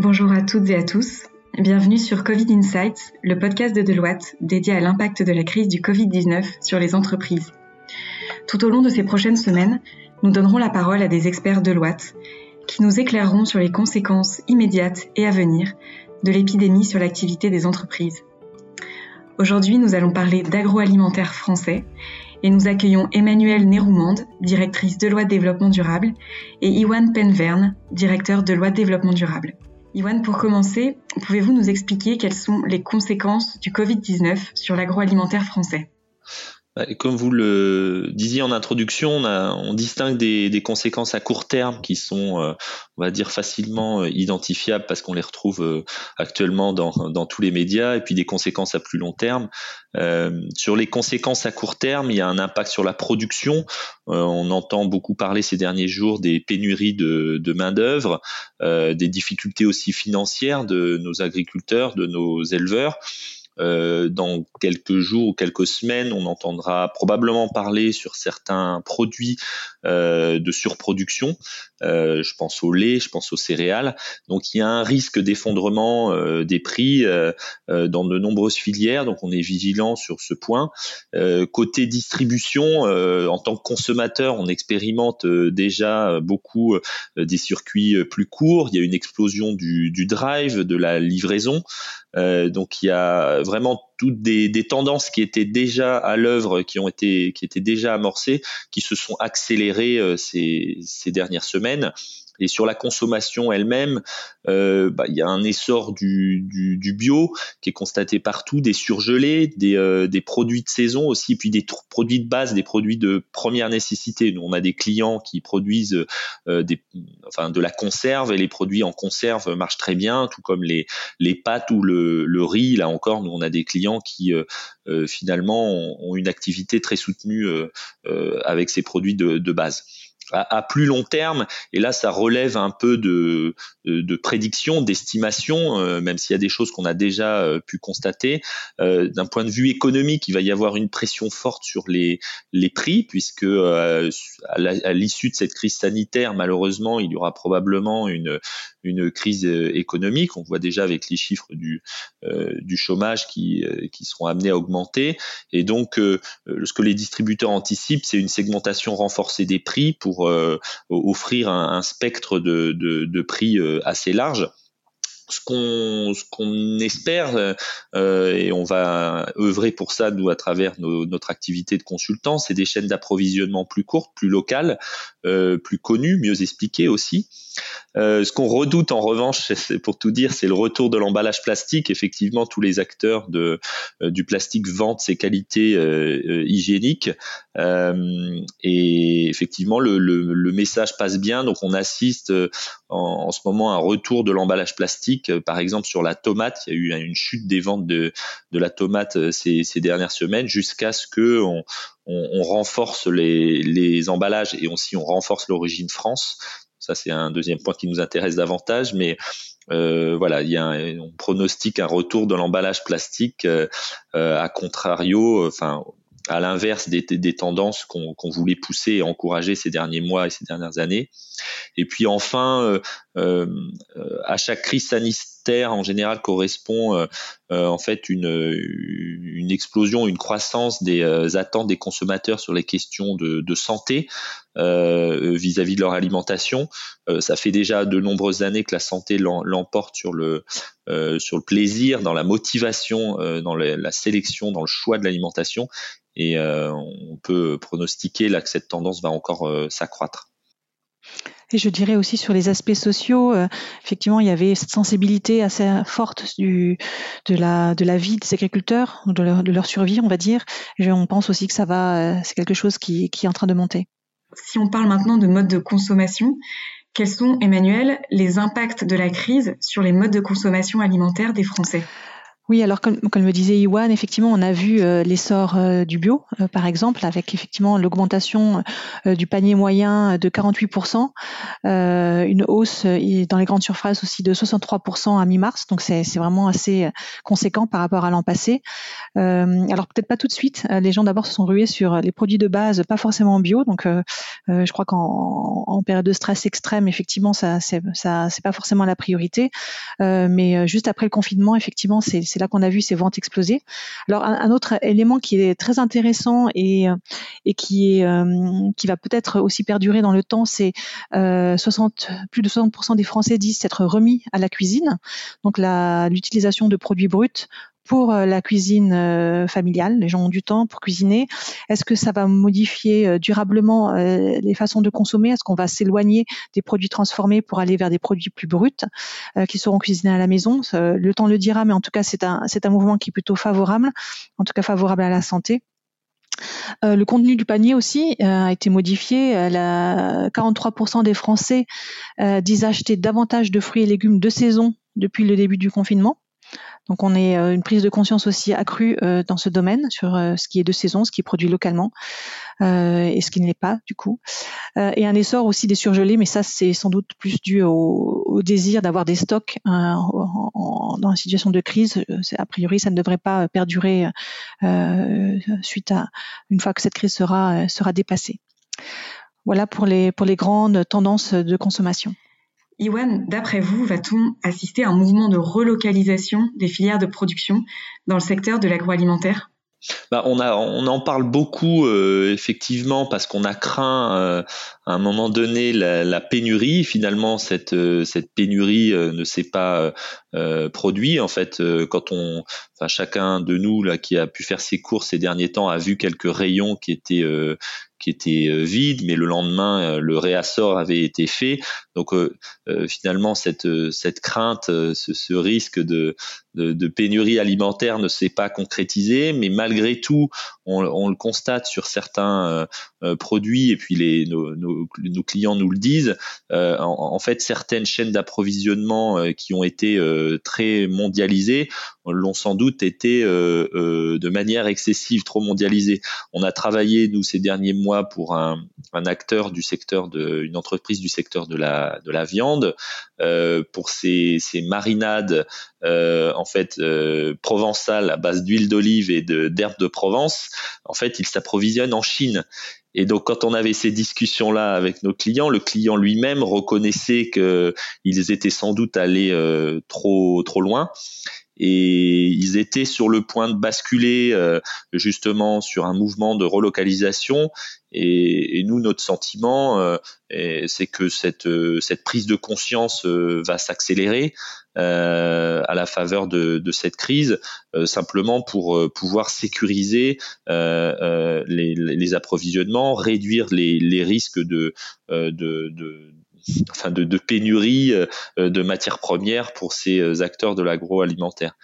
Bonjour à toutes et à tous. Bienvenue sur Covid Insights, le podcast de Deloitte dédié à l'impact de la crise du Covid-19 sur les entreprises. Tout au long de ces prochaines semaines, nous donnerons la parole à des experts Deloitte qui nous éclaireront sur les conséquences immédiates et à venir de l'épidémie sur l'activité des entreprises. Aujourd'hui, nous allons parler d'agroalimentaire français et nous accueillons Emmanuelle Néroumande, directrice Deloitte Développement Durable, et Iwan Penverne, directeur Deloitte Développement Durable. Iwan, pour commencer, pouvez-vous nous expliquer quelles sont les conséquences du Covid-19 sur l'agroalimentaire français? Comme vous le disiez en introduction, on, distingue des, conséquences à court terme qui sont, euh, on va dire, facilement euh, identifiables parce qu'on les retrouve euh, actuellement dans, tous les médias, et puis des conséquences à plus long terme. sur les conséquences à court terme, il y a un impact sur la production. on entend beaucoup parler ces derniers jours des pénuries de, de main-d'œuvre, des difficultés aussi financières de nos agriculteurs, de nos éleveurs. Euh, dans quelques jours ou quelques semaines, on entendra probablement parler sur certains produits euh, de surproduction. Euh, je pense au lait, je pense aux céréales. Donc il y a un risque d'effondrement euh, des prix euh, dans de nombreuses filières. Donc on est vigilant sur ce point. côté distribution, en tant que consommateur, on expérimente déjà beaucoup des circuits plus courts. Il y a une explosion du, du drive, de la livraison. Euh, donc il y a vraiment toutes des, tendances qui étaient déjà à l'œuvre, qui ont été qui étaient déjà amorcées, qui se sont accélérées euh, ces dernières semaines. Et sur la consommation elle-même, euh, bah, il y a un essor du, du, du, bio qui est constaté partout, des surgelés, des, euh, des, produits de saison aussi, puis des produits de base, des produits de première nécessité. Nous, on a des clients qui produisent euh, des, enfin, de la conserve et les produits en conserve marchent très bien, tout comme les, les pâtes ou le, le riz. Là encore, nous, on a des clients qui euh, euh, finalement ont, une activité très soutenue avec ces produits de, de base à, plus long terme, et là ça relève un peu de, de, prédiction, d'estimation, euh, même s'il y a des choses qu'on a déjà euh, pu constater. Euh, d'un point de vue économique, il va y avoir une pression forte sur les, les prix, puisque à l'issue de cette crise sanitaire, malheureusement, il y aura probablement une, une crise économique. On voit déjà avec les chiffres du, du chômage qui, qui seront amenés à augmenter. Et donc, ce que les distributeurs anticipent, c'est une segmentation renforcée des prix pour euh, offrir un, spectre de, prix euh, assez large ce qu'on ce qu'on espère euh, et on va œuvrer pour ça nous à travers notre activité de consultant c'est des chaînes d'approvisionnement plus courtes plus locales plus connues mieux expliquées aussi euh, ce qu'on redoute en revanche, pour tout dire, c'est le retour de l'emballage plastique. Effectivement, tous les acteurs de, euh, du plastique vantent ses qualités euh, et effectivement le, le, le, message passe bien. Donc on assiste en, en, ce moment à un retour de l'emballage plastique. Par exemple sur la tomate, il y a eu une chute des ventes de, de la tomate ces, ces dernières semaines jusqu'à ce que on, on, on renforce les, les, emballages et aussi on renforce l'origine France. Ça, c'est un deuxième point qui nous intéresse davantage, mais euh, voilà, il y a on pronostique un retour de l'emballage plastique euh, euh, à contrario, enfin à l'inverse des, des, tendances qu'on voulait pousser et encourager ces derniers mois et ces dernières années. Et puis enfin, euh, euh, à chaque crise sanitaire, en général, correspond euh, en fait une, une explosion, une croissance des attentes des consommateurs sur les questions de, de santé vis-à-vis de leur alimentation. ça fait déjà de nombreuses années que la santé l'emporte sur le sur le plaisir, dans la motivation, dans la sélection, dans le choix de l'alimentation. Et euh, on peut pronostiquer là que cette tendance va encore euh, s'accroître. Et je dirais aussi sur les aspects sociaux, euh, effectivement, il y avait cette sensibilité assez forte du, de, la, de la vie des agriculteurs, de leur, de leur survie, on va dire. Et on pense aussi que ça va, c'est quelque chose qui, qui est en train de monter. Si on parle maintenant de mode de consommation, quels sont, Emmanuel, les impacts de la crise sur les modes de consommation alimentaire des Français? Oui, alors comme, le disait Iwan, effectivement, on a vu euh, l'essor euh, du bio, euh, par exemple, avec effectivement l'augmentation du panier moyen de 48%, une hausse dans les grandes surfaces aussi de 63% à mi-mars, donc c'est vraiment assez conséquent par rapport à l'an passé. alors peut-être pas tout de suite, les gens d'abord se sont rués sur les produits de base, pas forcément bio, donc je crois qu'en en période de stress extrême, effectivement, ça c'est pas forcément la priorité, mais juste après le confinement, effectivement, c'est c'est là qu'on a vu ces ventes exploser. Alors un, autre élément qui est très intéressant et, est euh, qui va peut-être aussi perdurer dans le temps, c'est euh, 60 plus de 60% des Français disent s'être remis à la cuisine. Donc l'utilisation de produits bruts pour euh, la cuisine euh, familiale. Les gens ont du temps pour cuisiner. Est-ce que ça va modifier euh, durablement les façons de consommer? Est-ce qu'on va s'éloigner des produits transformés pour aller vers des produits plus bruts qui seront cuisinés à la maison? Le temps le dira, mais en tout cas, c'est un, c'est un mouvement qui est plutôt favorable, en tout cas favorable à la santé. le contenu du panier aussi a été modifié. 43% des Français disent acheter davantage de fruits et légumes de saison depuis le début du confinement. Donc on est euh, une prise de conscience aussi accrue euh, dans ce domaine sur euh, ce qui est de saison, ce qui est produit localement et ce qui ne l'est pas du coup. et un essor aussi des surgelés, mais ça c'est sans doute plus dû au, désir d'avoir des stocks dans une situation de crise. A priori, ça ne devrait pas perdurer suite à une fois que cette crise sera dépassée. Voilà pour les grandes tendances de consommation. Iwan, d'après vous, va-t-on assister à un mouvement de relocalisation des filières de production dans le secteur de l'agroalimentaire? Bah, on, en parle beaucoup euh, effectivement parce qu'on a craint euh, à un moment donné la, pénurie. Finalement, cette, euh, cette pénurie ne s'est pas produite. En fait, quand on, enfin, chacun de nous là qui a pu faire ses courses ces derniers temps a vu quelques rayons qui étaient qui était euh, vide, mais le lendemain, euh, le réassort avait été fait. Donc euh, finalement, cette, cette crainte, ce, ce risque de, de, de, pénurie alimentaire ne s'est pas concrétisé, mais malgré tout, on, on le constate sur certains produits, et puis les, nos, nos, nos, clients nous le disent, en, en, fait, certaines chaînes d'approvisionnement qui ont été très mondialisées l'ont sans doute été de manière excessive, trop mondialisées. On a travaillé, nous, ces derniers mois, pour un, acteur du secteur de, une entreprise du secteur de la, de la viande, euh, pour ces, marinades euh, en fait euh, provençales à base d'huile d'olive et de d'herbe de Provence. En fait, ils s'approvisionnent en Chine. Et donc, quand on avait ces discussions-là avec nos clients, le client lui-même reconnaissait qu'ils étaient sans doute allés trop trop loin et ils étaient sur le point de basculer euh, justement sur un mouvement de relocalisation. Et, et nous notre sentiment euh, c'est que cette euh, cette prise de conscience va s'accélérer à la faveur de, de cette crise simplement pour pouvoir sécuriser les, les, approvisionnements réduire les, les risques de, de, de enfin de, pénurie euh, de matières premières pour ces euh, acteurs de l'agroalimentaire.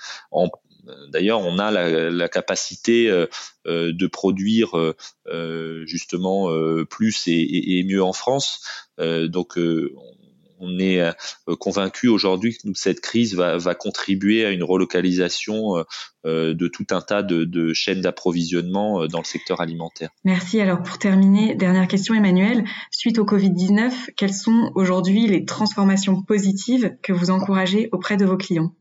D'ailleurs, on a la, capacité euh, de produire justement plus et, et, mieux en France. donc, on est euh, convaincu aujourd'hui que cette crise va, contribuer à une relocalisation euh, euh, de tout un tas de, chaînes d'approvisionnement dans le secteur alimentaire. Merci. Alors pour terminer, dernière question Emmanuel. Suite au Covid-19, quelles sont aujourd'hui les transformations positives que vous encouragez auprès de vos clients?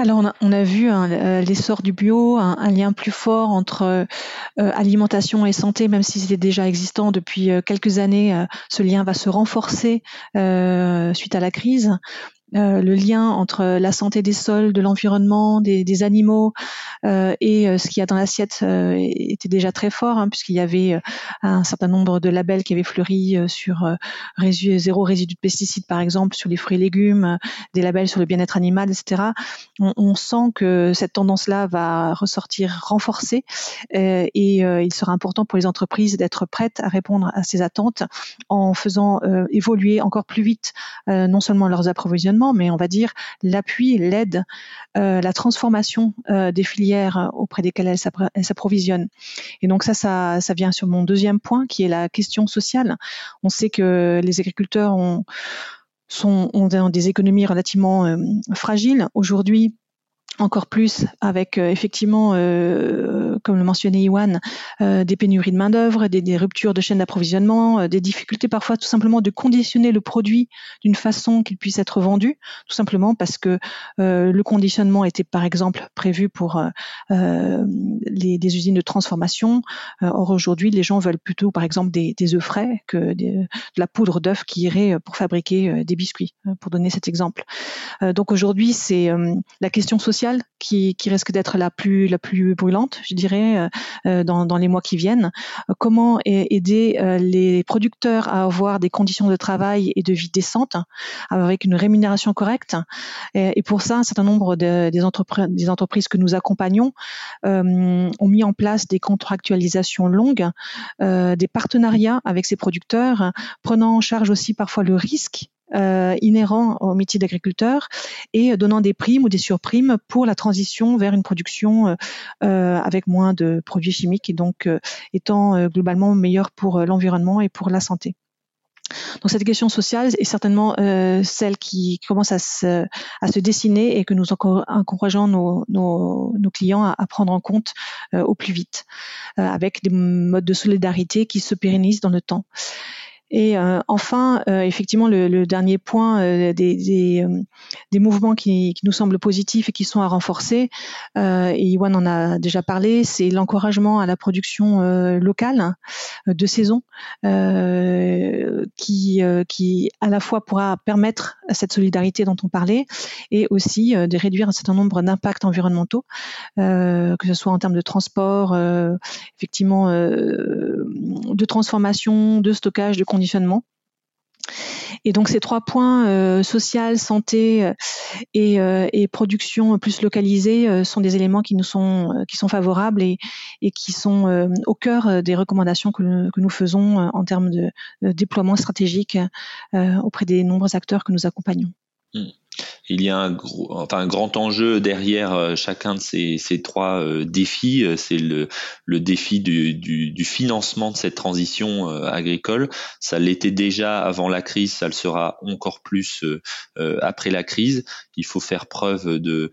Alors on a, vu hein, euh, l'essor du bio, un, lien plus fort entre euh, alimentation et santé, même si c'était déjà existant depuis euh, quelques années, ce lien va se renforcer suite à la crise. Euh, le lien entre la santé des sols, de l'environnement, des, animaux euh, et euh, ce qu'il y a dans l'assiette était déjà très fort, hein, puisqu'il y avait un certain nombre de labels qui avaient fleuri sur zéro résidu de pesticides, par exemple, sur les fruits et légumes, des labels sur le bien-être animal, etc. On, on, sent que cette tendance-là va ressortir renforcée et il sera important pour les entreprises d'être prêtes à répondre à ces attentes en faisant évoluer encore plus vite non seulement leurs approvisionnements, mais on va dire l'appui, l'aide, euh, la transformation euh, des filières auprès desquelles elles s'approvisionnent. Et donc ça, ça, vient sur mon deuxième point, qui est la question sociale. On sait que les agriculteurs ont, sont, ont des économies relativement euh, fragiles. Aujourd'hui, encore plus avec euh, effectivement, euh, comme le mentionnait Iwan, euh, des pénuries de main d'œuvre, des, ruptures de chaîne d'approvisionnement, des difficultés parfois tout simplement de conditionner le produit d'une façon qu'il puisse être vendu, tout simplement parce que le conditionnement était par exemple prévu pour les, des usines de transformation. or aujourd'hui, les gens veulent plutôt par exemple des œufs frais que de la poudre d'œuf qui irait pour fabriquer des biscuits, pour donner cet exemple. donc aujourd'hui, c'est la question sociale qui, risque d'être la plus la plus brûlante, je dirais, euh, euh, dans, les mois qui viennent. Comment aider euh, les producteurs à avoir des conditions de travail et de vie décentes, avec une rémunération correcte? Et, pour ça, un certain nombre des entreprises que nous accompagnons ont mis en place des contractualisations longues, des partenariats avec ces producteurs, prenant en charge aussi parfois le risque euh, inhérents au métier d'agriculteur et donnant des primes ou des surprimes pour la transition vers une production euh, euh avec moins de produits chimiques et donc étant globalement meilleur pour l'environnement et pour la santé. Donc cette question sociale est certainement celle qui commence à se, dessiner et que nous encourageons nos, clients à, prendre en compte au plus vite, avec des modes de solidarité qui se pérennisent dans le temps. Et euh, enfin, euh, effectivement, le, dernier point euh, des, des, mouvements qui, nous semblent positifs et qui sont à renforcer, et Iwan en a déjà parlé, c'est l'encouragement à la production locale de saison, qui, qui à la fois pourra permettre cette solidarité dont on parlait, et aussi de réduire un certain nombre d'impacts environnementaux, que ce soit en termes de transport, effectivement, de transformation, de stockage, de Et donc ces trois points, euh, social, santé euh, et, euh, et, production plus localisée, sont des éléments qui nous sont, qui sont favorables et, et qui sont au cœur des recommandations que, que nous faisons en termes de, déploiement stratégique auprès des nombreux acteurs que nous accompagnons. Mmh il y a un, gros, enfin, un grand enjeu derrière euh, chacun de ces, trois euh, défis. Euh, c'est le, le défi du, du, du, financement de cette transition agricole. Ça l'était déjà avant la crise, ça le sera encore plus après la crise. Il faut faire preuve de,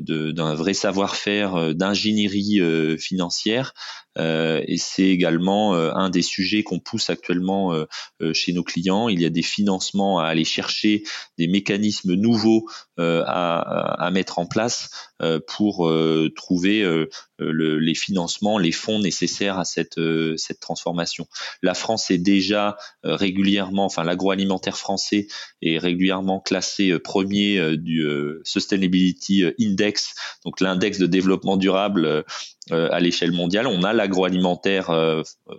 d'un vrai savoir-faire d'ingénierie financière euh, et c'est également euh, un des sujets qu'on pousse actuellement euh, chez nos clients. Il y a des financements à aller chercher, des mécanismes nouveaux à, à, mettre en place pour trouver les financements, les fonds nécessaires à cette, cette transformation. La France est déjà régulièrement, enfin l'agroalimentaire français est régulièrement classé premier du Sustainability Index, donc l'index de développement durable euh, à l'échelle mondiale. On a l'agroalimentaire euh, euh,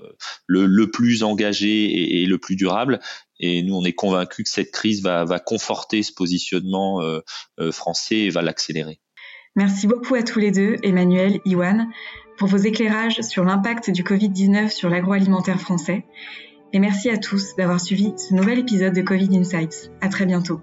le, le, plus engagé et, et, le plus durable. Et nous, on est convaincus que cette crise va, va conforter ce positionnement français et va l'accélérer. Merci beaucoup à tous les deux, Emmanuel, Iwan, pour vos éclairages sur l'impact du Covid-19 sur l'agroalimentaire français. Et merci à tous d'avoir suivi ce nouvel épisode de Covid Insights. À très bientôt.